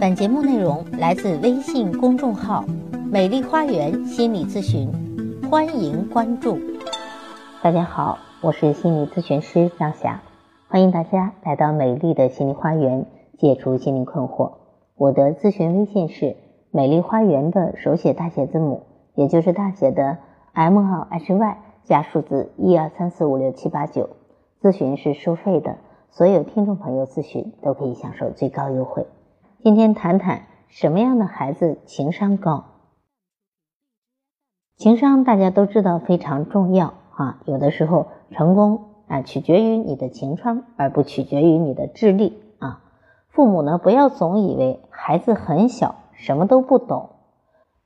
本节目内容来自微信公众号“美丽花园心理咨询”，欢迎关注。大家好，我是心理咨询师张霞，欢迎大家来到美丽的心理花园，解除心理困惑。我的咨询微信是“美丽花园”的手写大写字母，也就是大写的 M 号 H Y 加数字一二三四五六七八九。咨询是收费的，所有听众朋友咨询都可以享受最高优惠。今天谈谈什么样的孩子情商高？情商大家都知道非常重要啊，有的时候成功啊取决于你的情商，而不取决于你的智力啊。父母呢不要总以为孩子很小什么都不懂，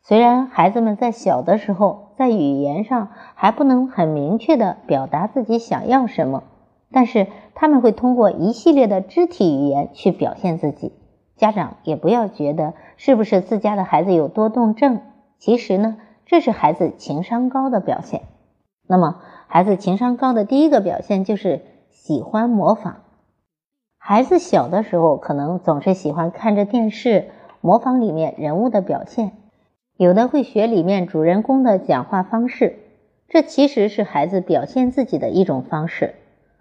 虽然孩子们在小的时候在语言上还不能很明确的表达自己想要什么，但是他们会通过一系列的肢体语言去表现自己。家长也不要觉得是不是自家的孩子有多动症，其实呢，这是孩子情商高的表现。那么，孩子情商高的第一个表现就是喜欢模仿。孩子小的时候可能总是喜欢看着电视模仿里面人物的表现，有的会学里面主人公的讲话方式，这其实是孩子表现自己的一种方式。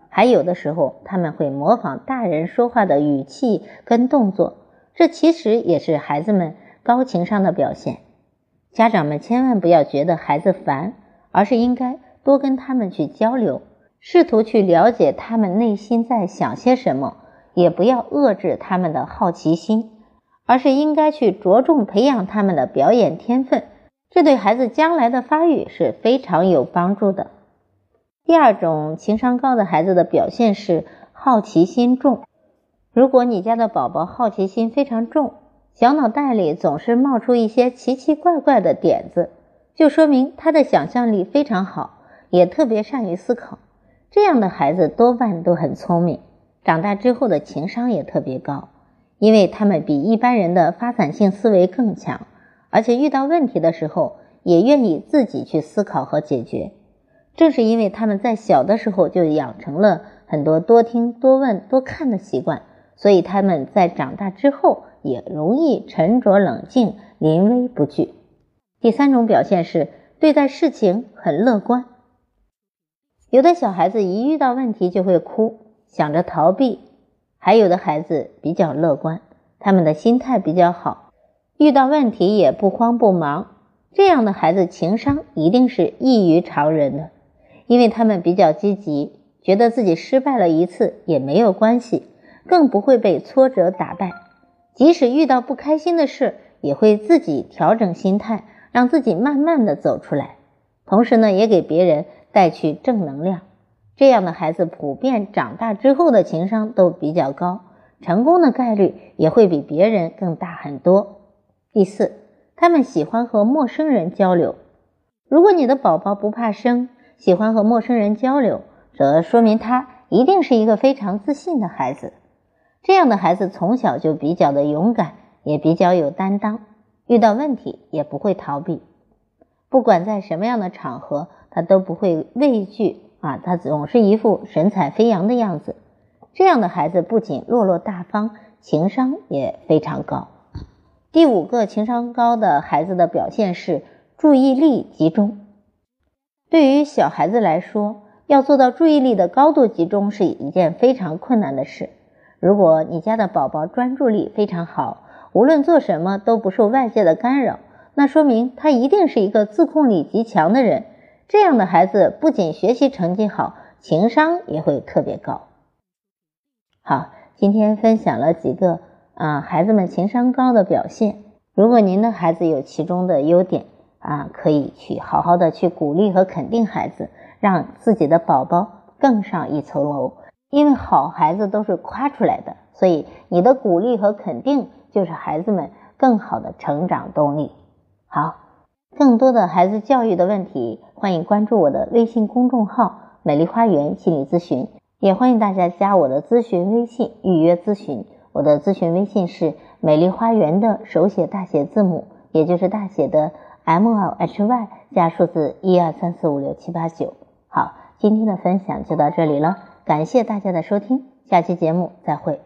还有的时候他们会模仿大人说话的语气跟动作。这其实也是孩子们高情商的表现，家长们千万不要觉得孩子烦，而是应该多跟他们去交流，试图去了解他们内心在想些什么，也不要遏制他们的好奇心，而是应该去着重培养他们的表演天分，这对孩子将来的发育是非常有帮助的。第二种情商高的孩子的表现是好奇心重。如果你家的宝宝好奇心非常重，小脑袋里总是冒出一些奇奇怪怪的点子，就说明他的想象力非常好，也特别善于思考。这样的孩子多半都很聪明，长大之后的情商也特别高，因为他们比一般人的发散性思维更强，而且遇到问题的时候也愿意自己去思考和解决。正是因为他们在小的时候就养成了很多多听、多问、多看的习惯。所以他们在长大之后也容易沉着冷静、临危不惧。第三种表现是对待事情很乐观。有的小孩子一遇到问题就会哭，想着逃避；还有的孩子比较乐观，他们的心态比较好，遇到问题也不慌不忙。这样的孩子情商一定是异于常人的，因为他们比较积极，觉得自己失败了一次也没有关系。更不会被挫折打败，即使遇到不开心的事，也会自己调整心态，让自己慢慢的走出来。同时呢，也给别人带去正能量。这样的孩子普遍长大之后的情商都比较高，成功的概率也会比别人更大很多。第四，他们喜欢和陌生人交流。如果你的宝宝不怕生，喜欢和陌生人交流，则说明他一定是一个非常自信的孩子。这样的孩子从小就比较的勇敢，也比较有担当，遇到问题也不会逃避，不管在什么样的场合，他都不会畏惧啊，他总是一副神采飞扬的样子。这样的孩子不仅落落大方，情商也非常高。第五个情商高的孩子的表现是注意力集中。对于小孩子来说，要做到注意力的高度集中是一件非常困难的事。如果你家的宝宝专注力非常好，无论做什么都不受外界的干扰，那说明他一定是一个自控力极强的人。这样的孩子不仅学习成绩好，情商也会特别高。好，今天分享了几个啊孩子们情商高的表现。如果您的孩子有其中的优点啊，可以去好好的去鼓励和肯定孩子，让自己的宝宝更上一层楼。因为好孩子都是夸出来的，所以你的鼓励和肯定就是孩子们更好的成长动力。好，更多的孩子教育的问题，欢迎关注我的微信公众号“美丽花园心理咨询”，也欢迎大家加我的咨询微信预约咨询。我的咨询微信是“美丽花园”的手写大写字母，也就是大写的 M L H Y 加数字一二三四五六七八九。好，今天的分享就到这里了。感谢大家的收听，下期节目再会。